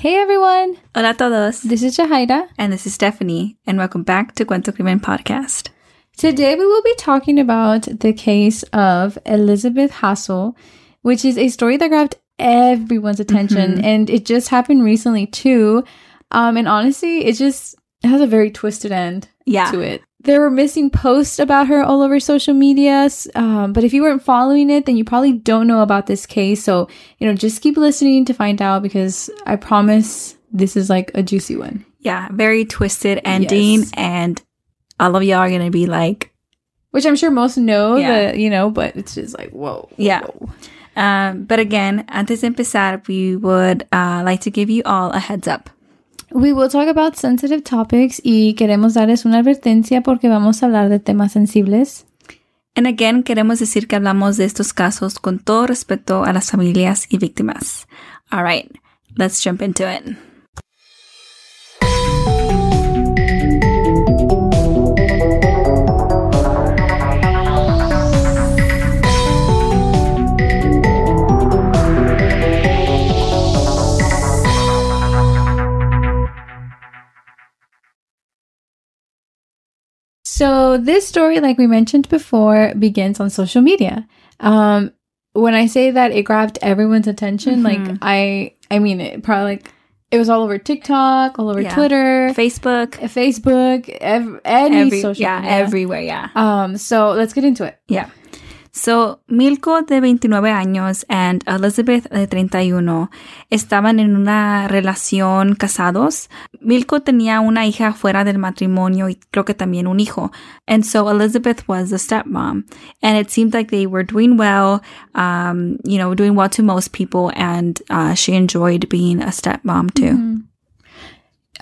Hey everyone! Hola a todos. This is Jahaira. And this is Stephanie. And welcome back to Cuento Crimen Podcast. Today we will be talking about the case of Elizabeth Jasso, which is a story that grabbed everyone's attention. Mhm. And it just happened recently too. Um, and honestly, it just has a very twisted end Yeah. to it. There were missing posts about her all over social medias. Um, but if you weren't following it, then you probably don't know about this case. So, you know, just keep listening to find out because I promise this is like a juicy one. Yeah. Very twisted ending. Yes. And all of y'all are going to be like, Which I'm sure most know Yeah. that, you know, but it's just like, whoa. Yeah. whoa. um, but again, antes de empezar, we would uh, like to give you all a heads up. We will talk about sensitive topics y queremos darles una advertencia porque vamos a hablar de temas sensibles. And again, queremos decir que hablamos de estos casos con todo respeto a las familias y víctimas. All right. Let's jump into it. So this story, like we mentioned before, begins on social media. Um, when I say that it grabbed everyone's attention, like Mhm. I, I mean it probably like it was all over TikTok, all over Yeah. Twitter, Facebook, Facebook, ev- any every, social yeah, media. everywhere. Yeah. Um, so let's get into it. Yeah. So, Milko de 29 años and Elizabeth de 31 estaban en una relación casados. Milko tenía una hija fuera del matrimonio y creo que también un hijo. And so Elizabeth was the stepmom. And it seemed like they were doing well, um, you know, doing well to most people. And uh, she enjoyed being a stepmom too. Mhm.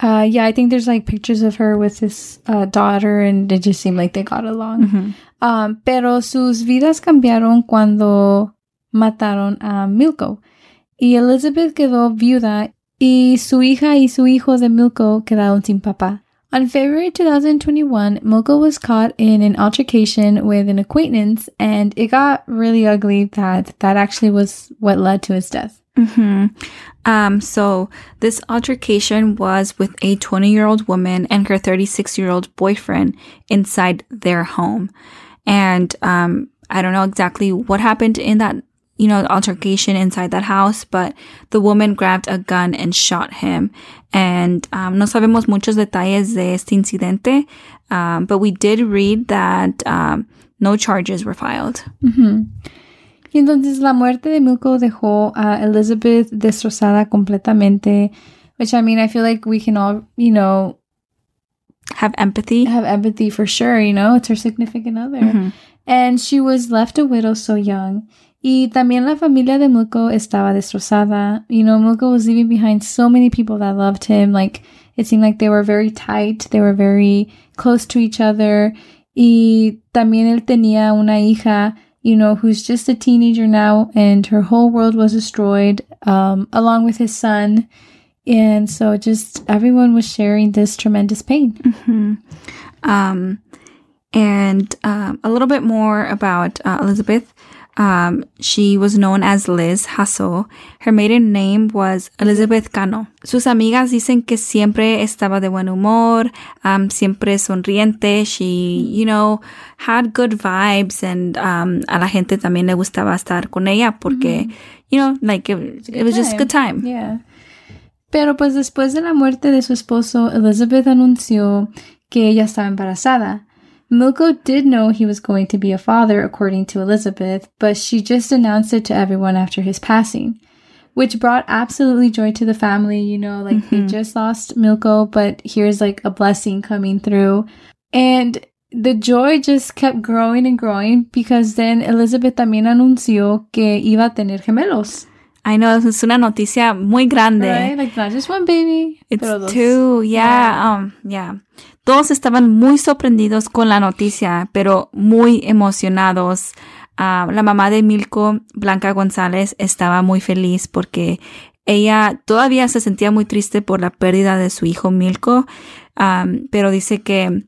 Uh, yeah, I think there's like pictures of her with his uh, daughter, and it just seemed like they got along. Mhm. Um, pero sus vidas cambiaron cuando mataron a Milko. Y Elizabeth quedó viuda y su hija y su hijo de Milko quedaron sin papá. On February 2021, Milko was caught in an altercation with an acquaintance and it got really ugly that that actually was what led to his death. hmm Um, so this altercation was with a 20 year old woman and her 36 year old boyfriend inside their home. And, um, I don't know exactly what happened in that, you know, altercation inside that house, but the woman grabbed a gun and shot him. And, um, no sabemos muchos detalles de este incidente. Um, but we did read that, um, no charges were filed. Ujú. Y entonces la muerte de Milko dejó a Elizabeth destrozada completamente, which I mean, I feel like we can all, you know, Have empathy. have empathy for sure, you know, it's her significant other. Mhm. And she was left a widow so young. Y también la familia de Milko estaba destrozada. You know, Milko was leaving behind so many people that loved him. Like, it seemed like they were very tight. They were very close to each other. Y también él tenía una hija, you know, who's just a teenager now, and her whole world was destroyed, um, along with his son. And so just everyone was sharing this tremendous pain. Mhm. Um, and um, a little bit more about uh, Elizabeth. Um, she was known as Liz Jasso. Her maiden name was Elizabeth Cano. Sus amigas dicen que siempre estaba de buen humor, um, siempre sonriente. She, you know, had good vibes and um, a la gente también le gustaba estar con ella porque, you know, like it, it was just a good time. Yeah. Pero pues después de la muerte de su esposo, Elizabeth anunció que ella estaba embarazada. Milko did know he was going to be a father, according to Elizabeth, but she just announced it to everyone after his passing, which brought absolutely joy to the family. You know, like they Mhm. just lost Milko, but here's like a blessing coming through. And the joy just kept growing and growing because then Elizabeth también anunció que iba a tener gemelos. I know, es una noticia muy grande. Right? Like not just one baby. It's dos. two, yeah, um, yeah. Todos estaban muy sorprendidos con la noticia, pero muy emocionados. Ah, la mamá de Milko, Blanca González, estaba muy feliz porque ella todavía se sentía muy triste por la pérdida de su hijo Milko, um, pero dice que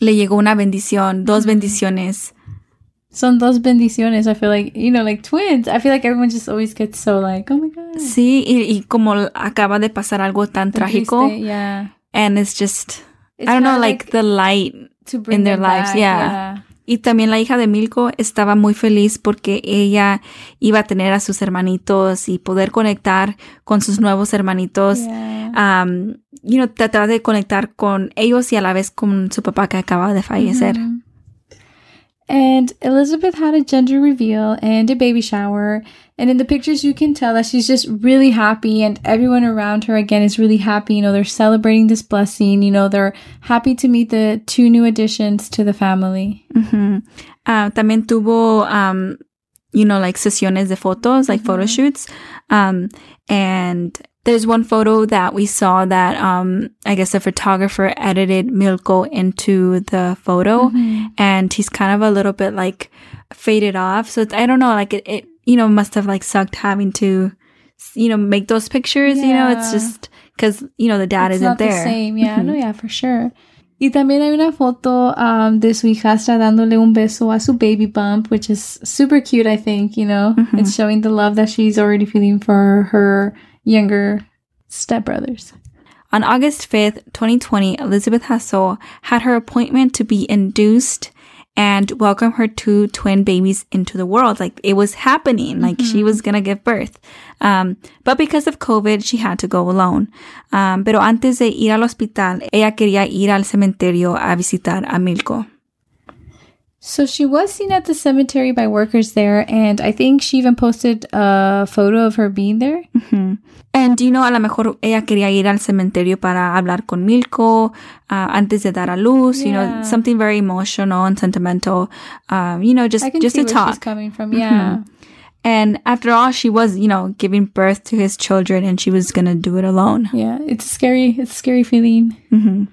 le llegó una bendición, dos Ujú. bendiciones Son dos bendiciones. I feel like, you know, like twins. I feel like everyone just always gets so like, oh my God. Sí, y, y como acaba de pasar algo tan trágico. Triste, yeah. And it's just, It's I don't know, like, the light to bring in their lives. back, yeah. Y también la hija de Milko estaba muy feliz porque ella iba a tener a sus hermanitos y poder conectar con sus nuevos hermanitos. Yeah. Um, you know, tratar de conectar con ellos y a la vez con su papá que acaba de fallecer. And Elizabeth had a gender reveal and a baby shower. And in the pictures, you can tell that she's just really happy, and everyone around her again is really happy. You know, they're celebrating this blessing. You know, they're happy to meet the two new additions to the family. Ujú. Ah, también tuvo, um, you know, like sesiones de fotos, like photo shoots. Um, and there's one photo that we saw that, um, I guess the photographer edited Milko into the photo and he's kind of a little bit like faded off. So it's, I don't know, like it, it, you know, must have like sucked having to, you know, make those pictures, you know, it's just cause, you know, the dad it's isn't not there. the same. Yeah, no, yeah, for sure. Y también hay una foto um, de su hijastra dándole un beso a su baby bump, which is super cute, I think, you know. It's showing the love that she's already feeling for her younger stepbrothers. On August 5th, 2020, Elizabeth Jasso had her appointment to be induced and welcome her two twin babies into the world. Like it was happening, like she was gonna give birth. Um, but because of COVID, she had to go alone. Um, pero antes de ir al hospital, ella quería ir al cementerio a visitar a Milko. So she was seen at the cemetery by workers there, and I think she even posted a photo of her being there. Ujú. And you know, a lo mejor ella quería ir al cementerio para hablar con Milko uh, antes de dar a luz, you know, something very emotional and sentimental. Um, you know, just I can just see to talk. coming from. Yeah. And after all, she was, you know, giving birth to his children and she was going to do it alone. Yeah. It's scary. It's a scary feeling. hmm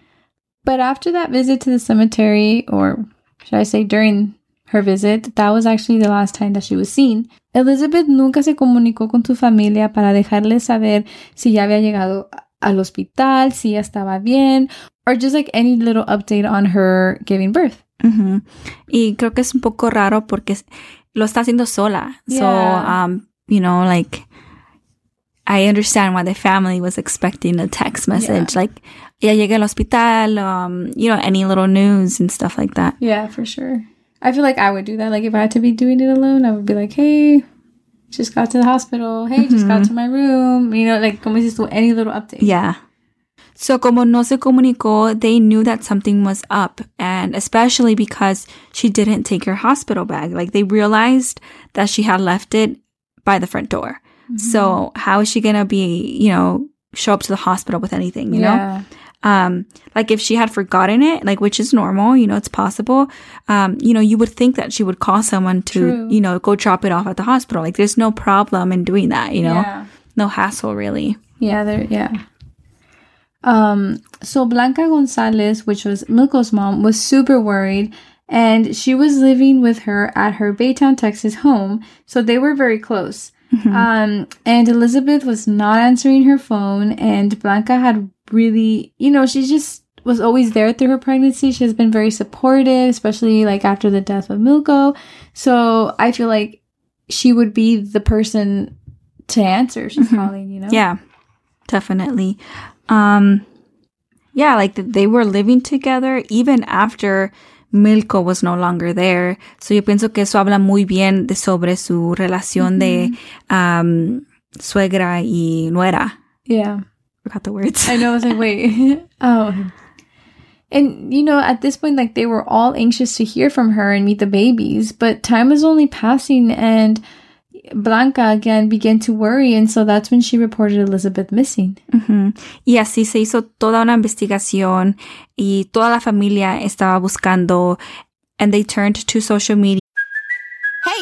But after that visit to the cemetery, or should I say during her visit, that was actually the last time that she was seen. Elizabeth nunca se comunicó con su familia para dejarles saber si ya había llegado al hospital, si ya estaba bien, or just like any little update on her giving birth. hmm Y creo que es un poco raro porque lo está haciendo sola. So, Yeah. um, you know, like, I understand why the family was expecting a text message. Like, ya llegué al hospital, um, you know, any little news and stuff like that. Yeah, for sure. I feel like I would do that. Like if I had to be doing it alone, I would be like, hey, just got to the hospital. Hey, just got to my room. You know, like como dices any little update. Yeah. So como no se comunicó, they knew that something was up and especially because she didn't take her hospital bag. Like they realized that she had left it by the front door. So how is she going to be, you know, show up to the hospital with anything, you know? Um, like if she had forgotten it, like which is normal, you know, it's possible. Um, you know, you would think that she would call someone to, True. you know, go drop it off at the hospital. Like there's no problem in doing that, you know? Yeah. No hassle really. Yeah, there yeah. Um so Blanca Gonzalez, which was Milko's mom, was super worried and she was living with her at her Baytown, Texas home, so they were very close. Um and Elizabeth was not answering her phone and Blanca had really, you know, she just was always there through her pregnancy. She has been very supportive, especially like after the death of Milko. So I feel like she would be the person to answer she's calling, you know? Yeah, definitely. Um, yeah, like they were living together even after Milko was no longer there. So yo pienso que eso habla muy bien de sobre su relación de um, suegra y nuera. Yeah. Forgot the words. I know. I was like, wait. oh. And, you know, at this point, like, they were all anxious to hear from her and meet the babies, but time was only passing, and Blanca again began to worry, and so that's when she reported Elizabeth missing. Y así se hizo toda una investigación y toda la familia estaba buscando and they turned to social media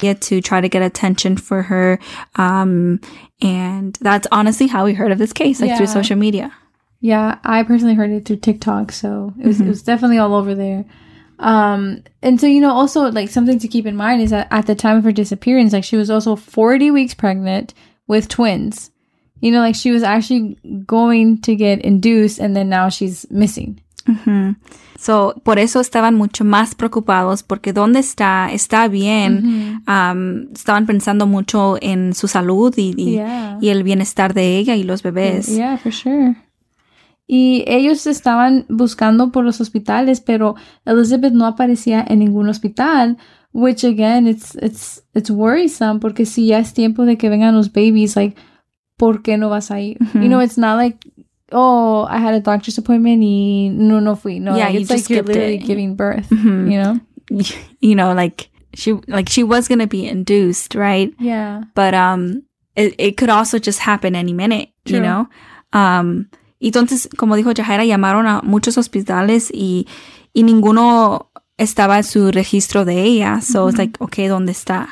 To try to get attention for her. Um, and that's honestly how we heard of this case, like through social media. Yeah, I personally heard it through TikTok, so it was Mm-hmm. it was definitely all over there. Um, and so you know, also like something to keep in mind is that at the time of her disappearance, like she was also forty weeks pregnant with twins. You know, like she was actually going to get induced, and then now she's missing. So, por eso estaban mucho más preocupados porque dónde está, está bien. Um, estaban pensando mucho en su salud y, y, Yeah. y el bienestar de ella y los bebés. Yeah, for sure. Y ellos estaban buscando por los hospitales, pero Elizabeth no aparecía en ningún hospital, which again, it's it's it's worrisome porque si ya es tiempo de que vengan los babies, like, ¿por qué no vas a ir? You know, it's not like, oh, I had a doctor's appointment y no no fui. No, Yeah, like, it's like just you're literally it. giving birth. You know? You know, like she, like she was gonna be induced, right? Yeah. but um it, it could also just happen any minute you know um y entonces como dijo Jahaira llamaron a muchos hospitales y y ninguno estaba en su registro de ella so it's like okay dónde está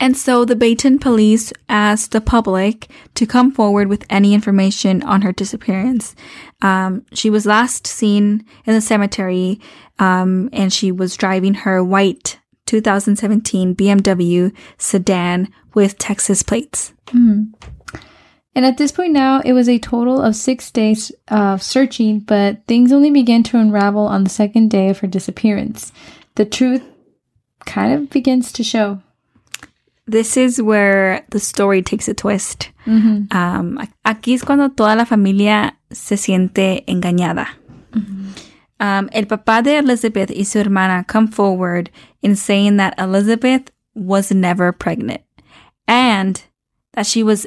and so the Baytown police asked the public to come forward with any information on her disappearance. Um, she was last seen in the cemetery, um, and she was driving her white 2017 BMW sedan with Texas plates. And at this point now, it was a total of six days of searching, but things only began to unravel on the second day of her disappearance. The truth kind of begins to show. This is where the story takes a twist. Um, aquí es cuando toda la familia se siente engañada. Um, el papá de Elizabeth y su hermana come forward in saying that Elizabeth was never pregnant and that she was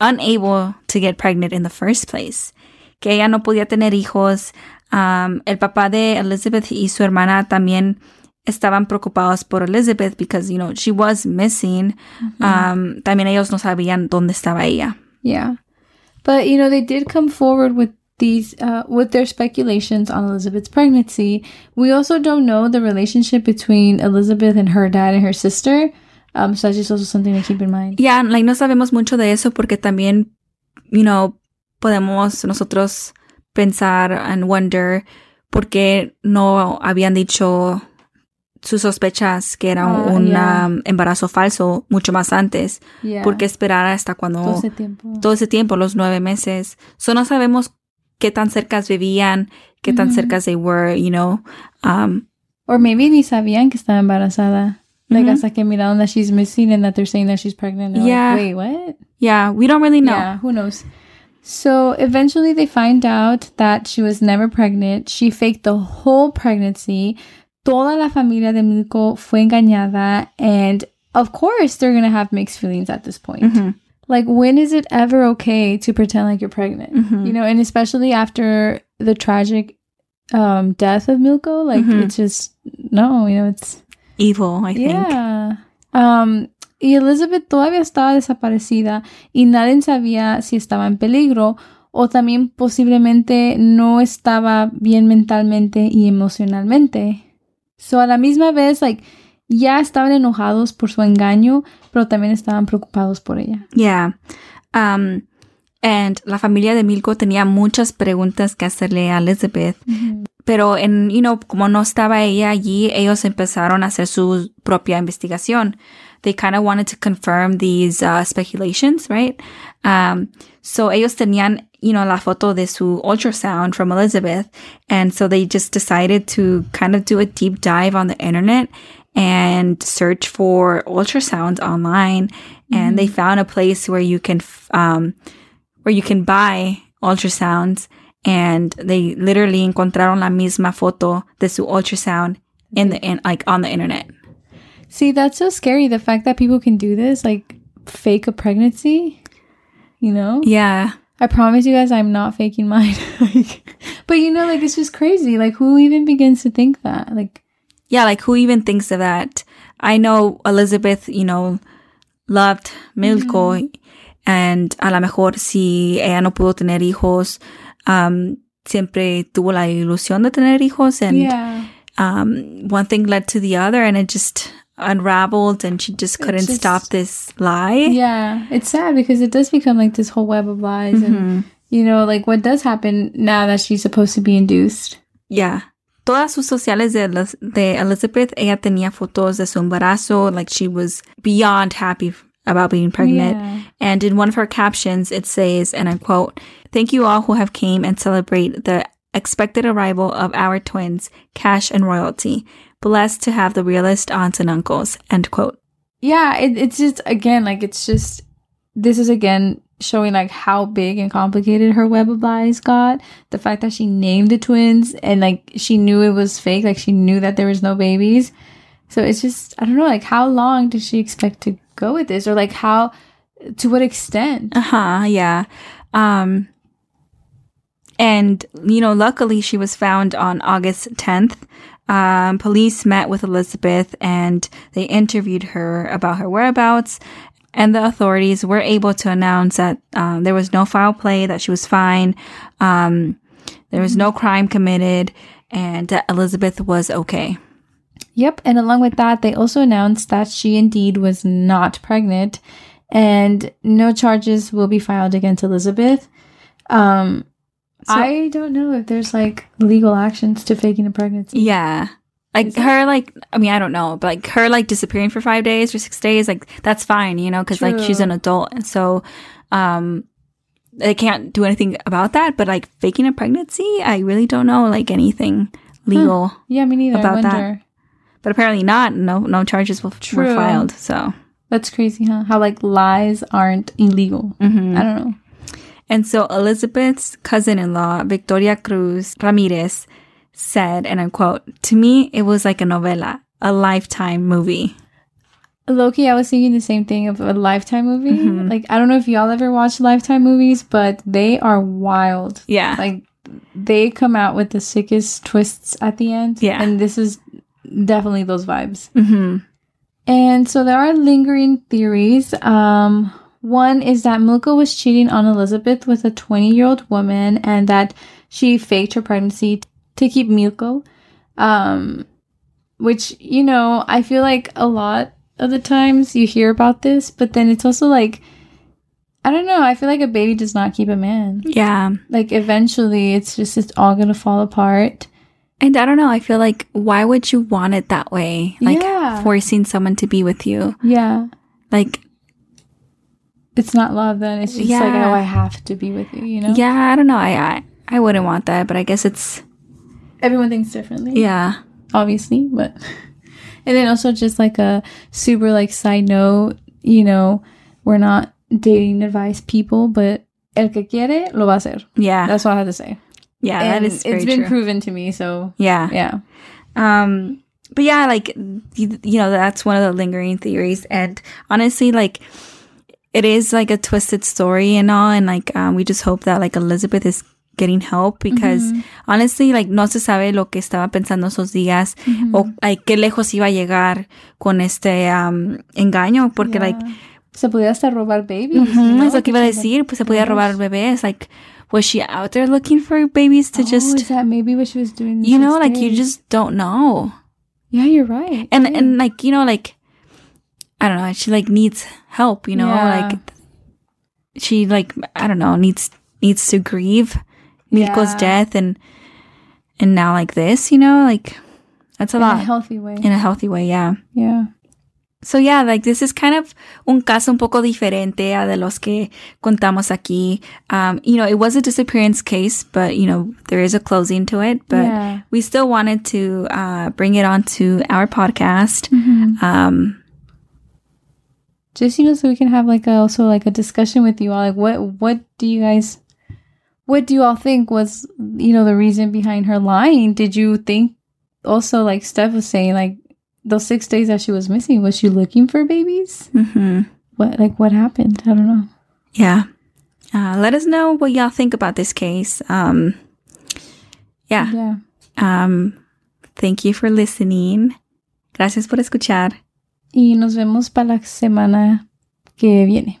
unable to get pregnant in the first place. Que ella no podía tener hijos. Um, el papá de Elizabeth y su hermana también estaban preocupados por Elizabeth because, you know, she was missing. Um, también ellos no sabían dónde estaba ella. Yeah. But, you know, they did come forward with these, uh, with their speculations on Elizabeth's pregnancy. We also don't know the relationship between Elizabeth and her dad and her sister. Um, so that's just also something to keep in mind. Ya, like, no sabemos mucho de eso porque también, you know, podemos nosotros pensar and wonder por qué no habían dicho sus sospechas que era Ah, un yeah. um, embarazo falso mucho más antes. Yeah. ¿Por qué esperar hasta cuando Todo ese tiempo. todo ese tiempo, los nueve meses? So no sabemos qué tan cercas vivían, qué tan cercas they were, you know. Um, Or maybe ni sabían que estaba embarazada. Like Mhm. hasta que miraron that she's missing and that they're saying that she's pregnant. Yeah. Like, Wait, what? yeah, we don't really know. Yeah, who knows? So eventually they find out that she was never pregnant. She faked the whole pregnancy. Toda la familia de Milko fue engañada. And of course, they're going to have mixed feelings at this point. Mhm. Like, when is it ever okay to pretend like you're pregnant? Mhm. You know, and especially after the tragic um, death of Milko, like, Mhm. it's just, no, you know, it's. Evil, I think. Yeah. Um, y Elizabeth todavía estaba desaparecida y nadie sabía si estaba en peligro o también posiblemente no estaba bien mentalmente y emocionalmente. So a la misma vez, like, ya estaban enojados por su engaño, pero también estaban preocupados por ella. Yeah. Um, and la familia de Milko tenía muchas preguntas que hacerle a Elizabeth. Pero en, you know, como no estaba ella allí, ellos empezaron a hacer su propia investigación. They kind of wanted to confirm these uh, speculations, right? Um, so ellos tenían, you know, la foto de su ultrasound from Elizabeth. And so they just decided to kind of do a deep dive on the internet and search for ultrasounds online. And they found a place where you can, f- um, where you can buy ultrasounds and they literally encontraron la misma foto de su ultrasound in the in, like on the internet. See, that's so scary. The fact that people can do this, like, fake a pregnancy, you know? Yeah. I promise you guys, I'm not faking mine. like, but you know, like it's just crazy. Like, who even begins to think that? Like, Yeah, like who even thinks of that? I know Elizabeth, you know, loved Milko and a lo mejor si ella no pudo tener hijos, um, siempre tuvo la ilusión de tener hijos and yeah, um, one thing led to the other and it just unraveled and she just couldn't just- stop this lie. Yeah, it's sad because it does become like this whole web of lies, and mm-hmm. you know, like what does happen now that she's supposed to be induced. Yeah. Todas sus sociales de, de Elizabeth, ella tenía fotos de su embarazo, like she was beyond happy about being pregnant. Yeah. And in one of her captions, it says, and I quote, Thank you all who have came and celebrate the expected arrival of our twins, Cash and Royalty. Blessed to have the realest aunts and uncles. End quote. Yeah, it, it's just again like it's just this is again showing like how big and complicated her web of lies got. The fact that she named the twins and like she knew it was fake, like she knew that there was no babies. So it's just I don't know, like how long did she expect to go with this, or like how to what extent? Uh huh. Yeah. Um, and, you know, luckily she was found on August 10th. Um, police met with Elizabeth and they interviewed her about her whereabouts. And the authorities were able to announce that um, there was no foul play, that she was fine, um, there was no crime committed, and that Elizabeth was okay. Yep. And along with that, they also announced that she indeed was not pregnant and no charges will be filed against Elizabeth. Um, So- I don't know if there's like legal actions to faking a pregnancy. Yeah. Like her, like, I mean, I don't know, but like her, like disappearing for five days or six days, like that's fine, you know, cause like she's an adult. And so, um, they can't do anything about that. But like faking a pregnancy, I really don't know, like anything legal. Yeah, me neither. About that. But apparently not. No, no charges were, were filed. So, That's crazy, huh? How like lies aren't illegal. mhm. I don't know. And so Elizabeth's cousin in law, Victoria Cruz Ramirez, said, and I quote, To me, it was like a novela, a lifetime movie. Loki, I was thinking the same thing of a Lifetime movie. Mm-hmm. Like, I don't know if y'all ever watched Lifetime movies, but they are wild. Yeah. Like, they come out with the sickest twists at the end. Yeah. And this is definitely those vibes. hmm And so there are lingering theories. Um, one is that Milko was cheating on Elizabeth with a 20 year old woman and that she faked her pregnancy t- to keep Milko. Um, which, you know, I feel like a lot of the times you hear about this, but then it's also like, I don't know, I feel like a baby does not keep a man. Yeah. Like eventually it's just, it's all gonna fall apart. And I don't know, I feel like why would you want it that way? Like Yeah. forcing someone to be with you. Yeah. Like, It's not love then. It's just like, oh, I have to be with you, you know? yeah, I don't know. I, I I wouldn't want that, but I guess it's everyone thinks differently yeah. obviously but and then also just like a super like side note you know we're not dating advice people but el que quiere lo va a hacer Yeah. that's what i have to say yeah, and that is very it's been true. proven to me so yeah. yeah Um, but yeah, like you, you know, that's one of the lingering theories, and honestly, like it is like a twisted story and all, and like um, we just hope that like Elizabeth is getting help because honestly, like no se sabe lo que estaba pensando esos días o like qué lejos iba a llegar con este um, engaño, porque Yeah. like se podía hasta robar babies Ujú, ¿no? es lo que iba a decir, pues se podía robar bebés, like was she out there looking for babies to oh, just is that maybe what she was doing you know like you just don't know. yeah you're right and Yeah. and like you know like i don't know she like needs help you know Yeah. like she like i don't know needs needs to grieve Mirko's Yeah. death and and now like this you know like that's a in a lot healthy way in a healthy way yeah yeah so yeah like this is kind of un caso un poco diferente a de los que contamos aquí um you know it was a disappearance case but you know there is a closing to it but Yeah. we still wanted to uh bring it onto our podcast Mm-hmm. um just you know so we can have like a, also like a discussion with you all like what what do you guys what do you all think was you know the reason behind her lying did you think also like steph was saying like those six days that she was missing was she looking for babies mhm. what like what happened i don't know Yeah. Uh, let us know what y'all think about this case. Um, yeah. yeah Um, thank you for listening. Gracias por escuchar. Y nos vemos para la semana que viene